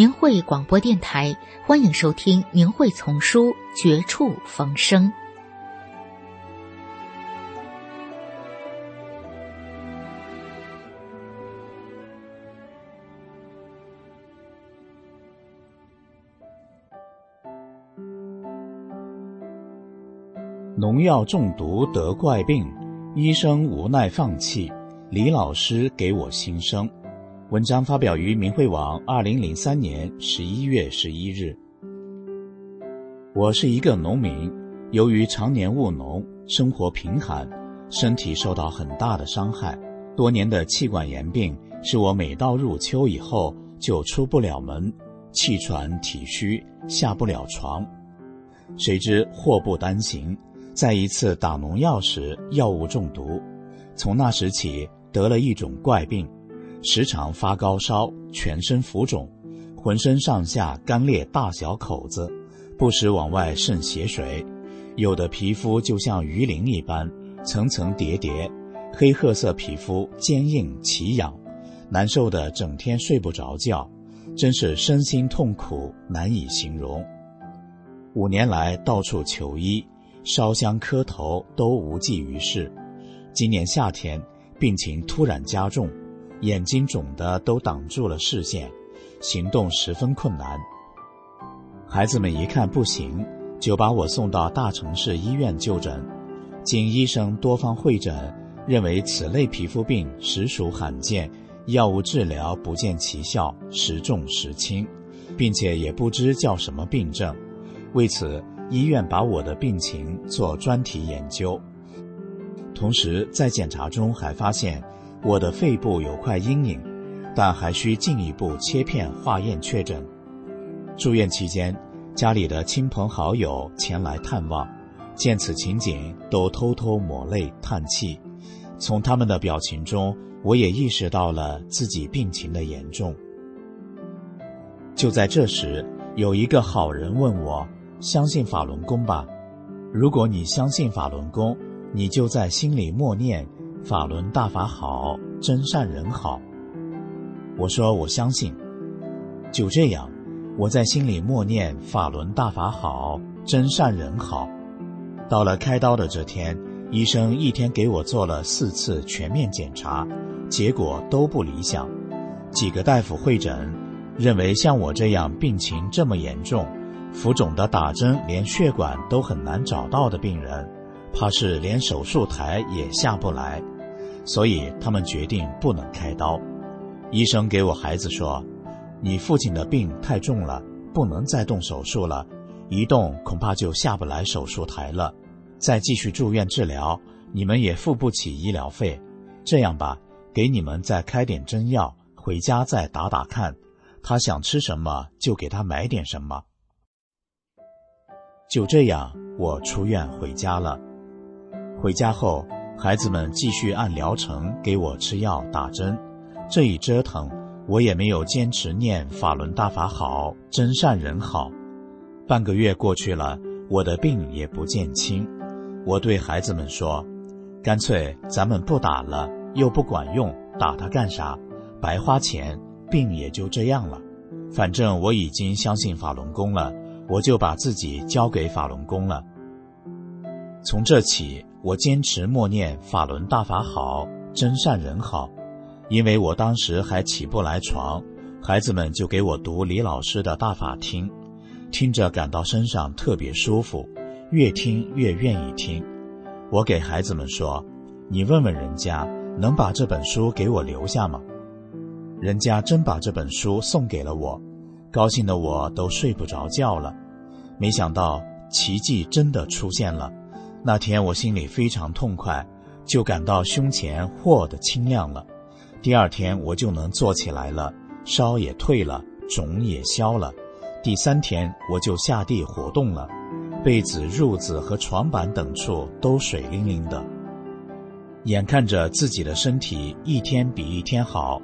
明慧广播电台，欢迎收听《明慧丛书·绝处逢生》。农药中毒得怪病，医生无奈放弃，李老师给我新生。文章发表于明慧网，二零零三年十一月十一日。我是一个农民，由于常年务农，生活贫寒，身体受到很大的伤害。多年的气管炎病使我每到入秋以后就出不了门，气喘体虚，下不了床。谁知祸不单行，在一次打农药时药物中毒，从那时起得了一种怪病。时常发高烧，全身浮肿，浑身上下干裂大小口子，不时往外渗血水，有的皮肤就像鱼鳞一般，层层叠叠，黑褐色皮肤坚硬奇痒，难受的整天睡不着觉，真是身心痛苦难以形容。五年来到处求医，烧香磕头都无济于事。今年夏天病情突然加重。眼睛肿的都挡住了视线，行动十分困难。孩子们一看不行，就把我送到大城市医院就诊。经医生多方会诊，认为此类皮肤病实属罕见，药物治疗不见奇效，时重时轻，并且也不知叫什么病症。为此，医院把我的病情做专题研究，同时在检查中还发现。我的肺部有块阴影，但还需进一步切片化验确诊。住院期间，家里的亲朋好友前来探望，见此情景都偷偷抹泪叹气。从他们的表情中，我也意识到了自己病情的严重。就在这时，有一个好人问我：“相信法轮功吧？如果你相信法轮功，你就在心里默念。”法轮大法好，真善人好。我说我相信。就这样，我在心里默念法轮大法好，真善人好。到了开刀的这天，医生一天给我做了四次全面检查，结果都不理想。几个大夫会诊，认为像我这样病情这么严重，浮肿的打针连血管都很难找到的病人。怕是连手术台也下不来，所以他们决定不能开刀。医生给我孩子说：“你父亲的病太重了，不能再动手术了，一动恐怕就下不来手术台了。再继续住院治疗，你们也付不起医疗费。这样吧，给你们再开点针药，回家再打打看。他想吃什么就给他买点什么。”就这样，我出院回家了。回家后，孩子们继续按疗程给我吃药打针。这一折腾，我也没有坚持念法轮大法好，真善人好。半个月过去了，我的病也不见轻。我对孩子们说：“干脆咱们不打了，又不管用，打它干啥？白花钱，病也就这样了。反正我已经相信法轮功了，我就把自己交给法轮功了。从这起。”我坚持默念法轮大法好，真善人好，因为我当时还起不来床，孩子们就给我读李老师的大法听，听着感到身上特别舒服，越听越愿意听。我给孩子们说：“你问问人家，能把这本书给我留下吗？”人家真把这本书送给了我，高兴的我都睡不着觉了。没想到奇迹真的出现了。那天我心里非常痛快，就感到胸前豁的清亮了。第二天我就能坐起来了，烧也退了，肿也消了。第三天我就下地活动了，被子、褥子和床板等处都水灵灵的。眼看着自己的身体一天比一天好，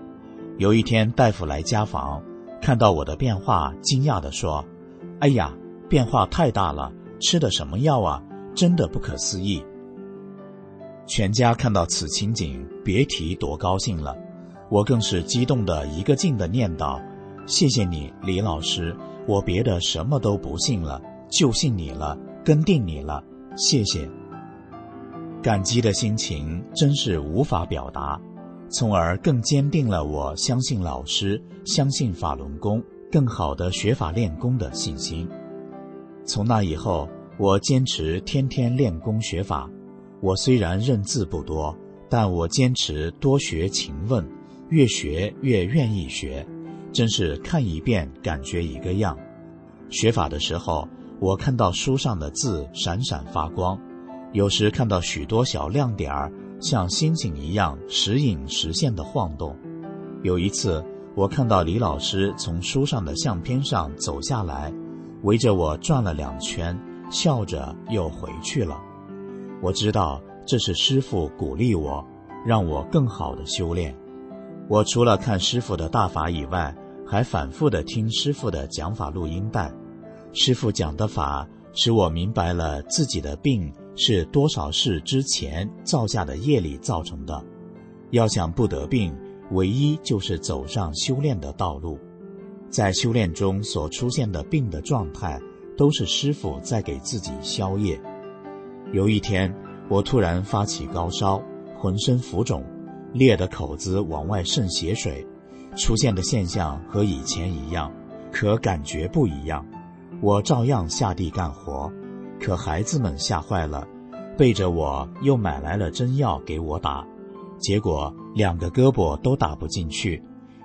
有一天大夫来家访，看到我的变化，惊讶地说：“哎呀，变化太大了，吃的什么药啊？真的不可思议。”全家看到此情景，别提多高兴了。我更是激动的一个劲的念叨：“谢谢你，李老师。”我别的什么都不信了，就信你了，跟定你了，谢谢。感激的心情真是无法表达，从而更坚定了我相信老师、相信法轮功、更好的学法练功的信心。从那以后，我坚持天天练功学法。我虽然认字不多，但我坚持多学勤问，越学越愿意学。真是看一遍感觉一个样。学法的时候，我看到书上的字闪闪发光，有时看到许多小亮点儿，像星星一样时隐时现的晃动。有一次，我看到李老师从书上的相片上走下来，围着我转了两圈，笑着又回去了。我知道这是师傅鼓励我，让我更好的修炼。我除了看师傅的大法以外，还反复的听师傅的讲法录音带，师傅讲的法使我明白了自己的病是多少世之前造下的业力造成的。要想不得病，唯一就是走上修炼的道路。在修炼中所出现的病的状态，都是师傅在给自己消业。有一天，我突然发起高烧，浑身浮肿，裂的口子往外渗血水。出现的现象和以前一样，可感觉不一样。我照样下地干活，可孩子们吓坏了，背着我又买来了针药给我打，结果两个胳膊都打不进去。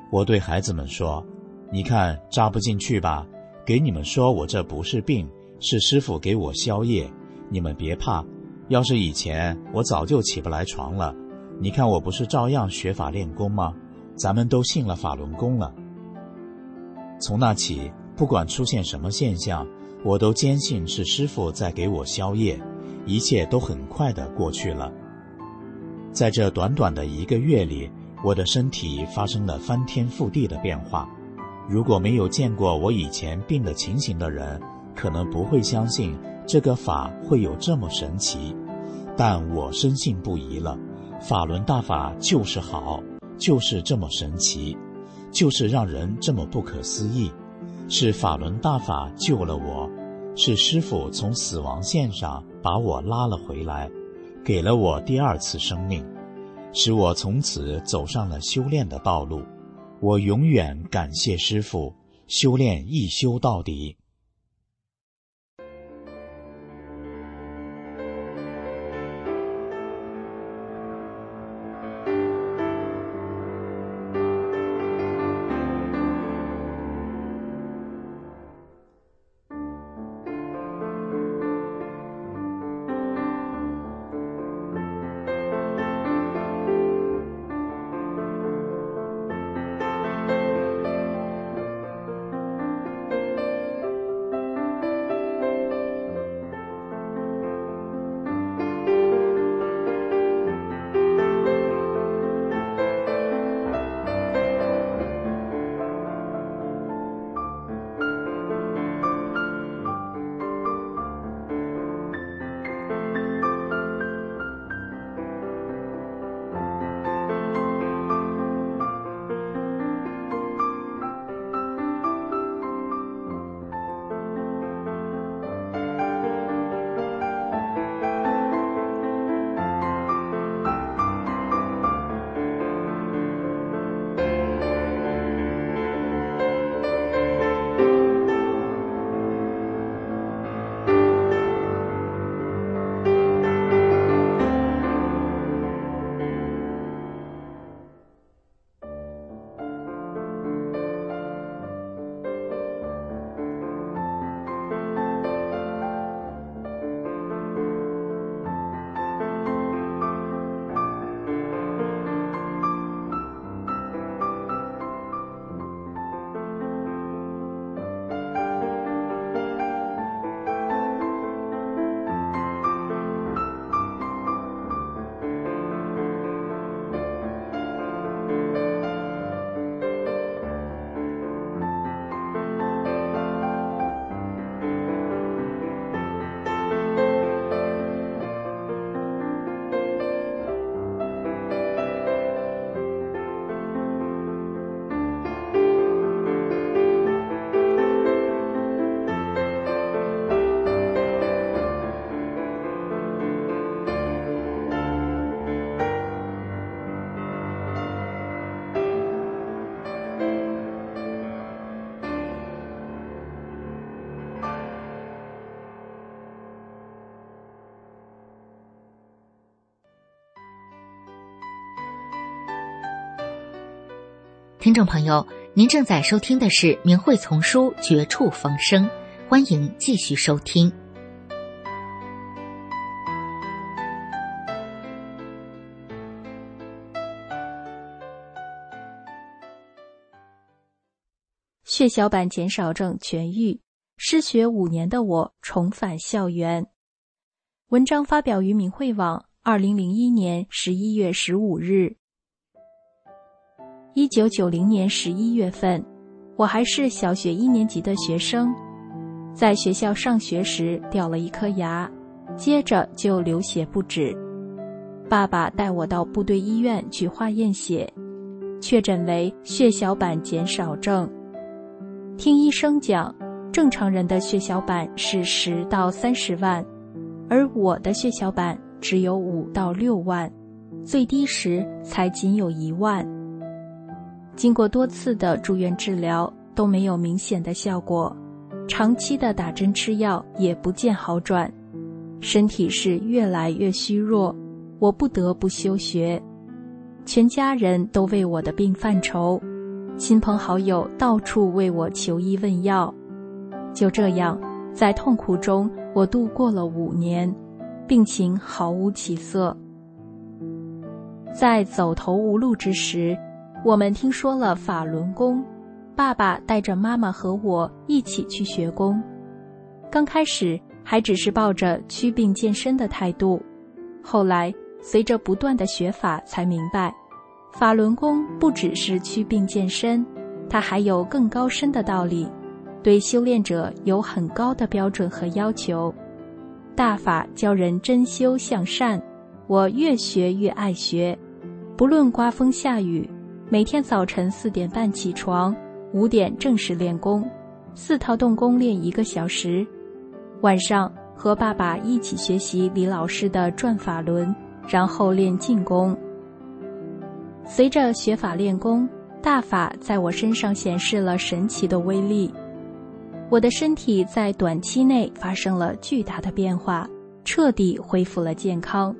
我对孩子们说：“你看扎不进去吧？给你们说，我这不是病，是师傅给我消业。你们别怕，要是以前我早就起不来床了。你看我不是照样学法练功吗？”咱们都信了法轮功了。从那起，不管出现什么现象，我都坚信是师傅在给我消业，一切都很快的过去了。在这短短的一个月里，我的身体发生了翻天覆地的变化。如果没有见过我以前病的情形的人，可能不会相信这个法会有这么神奇。但我深信不疑了，法轮大法就是好。就是这么神奇，就是让人这么不可思议，是法轮大法救了我，是师傅从死亡线上把我拉了回来，给了我第二次生命，使我从此走上了修炼的道路。我永远感谢师傅，修炼一修到底。听众朋友，您正在收听的是明慧丛书《绝处逢生》，欢迎继续收听。血小板减少症痊愈，失学五年的我重返校园。文章发表于明慧网，二零零一年十一月十五日。一九九零年十一月份，我还是小学一年级的学生，在学校上学时掉了一颗牙，接着就流血不止。爸爸带我到部队医院去化验血，确诊为血小板减少症。听医生讲，正常人的血小板是十到三十万，而我的血小板只有五到六万，最低时才仅有一万。经过多次的住院治疗都没有明显的效果，长期的打针吃药也不见好转，身体是越来越虚弱，我不得不休学，全家人都为我的病犯愁，亲朋好友到处为我求医问药，就这样在痛苦中我度过了五年，病情毫无起色，在走投无路之时。我们听说了法轮功，爸爸带着妈妈和我一起去学功。刚开始还只是抱着祛病健身的态度，后来随着不断的学法，才明白，法轮功不只是祛病健身，它还有更高深的道理，对修炼者有很高的标准和要求。大法教人真修向善，我越学越爱学，不论刮风下雨。每天早晨四点半起床，五点正式练功，四套动功练一个小时。晚上和爸爸一起学习李老师的转法轮，然后练静功。随着学法练功，大法在我身上显示了神奇的威力，我的身体在短期内发生了巨大的变化，彻底恢复了健康。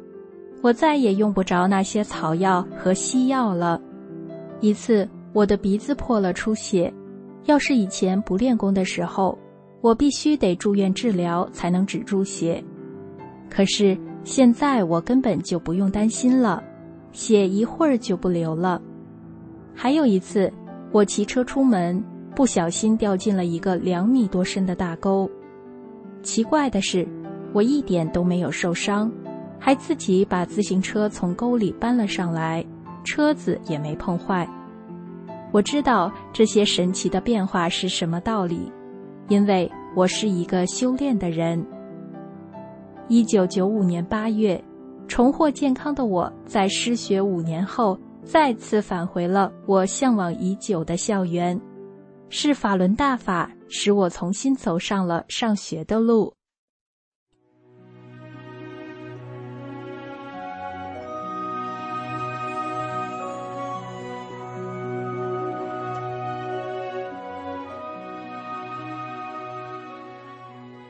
我再也用不着那些草药和西药了。一次，我的鼻子破了出血，要是以前不练功的时候，我必须得住院治疗才能止住血。可是现在我根本就不用担心了，血一会儿就不流了。还有一次，我骑车出门，不小心掉进了一个两米多深的大沟。奇怪的是，我一点都没有受伤，还自己把自行车从沟里搬了上来。车子也没碰坏。我知道这些神奇的变化是什么道理，因为我是一个修炼的人。一九九五年八月，重获健康的我在失学五年后，再次返回了我向往已久的校园。是法轮大法使我重新走上了上学的路。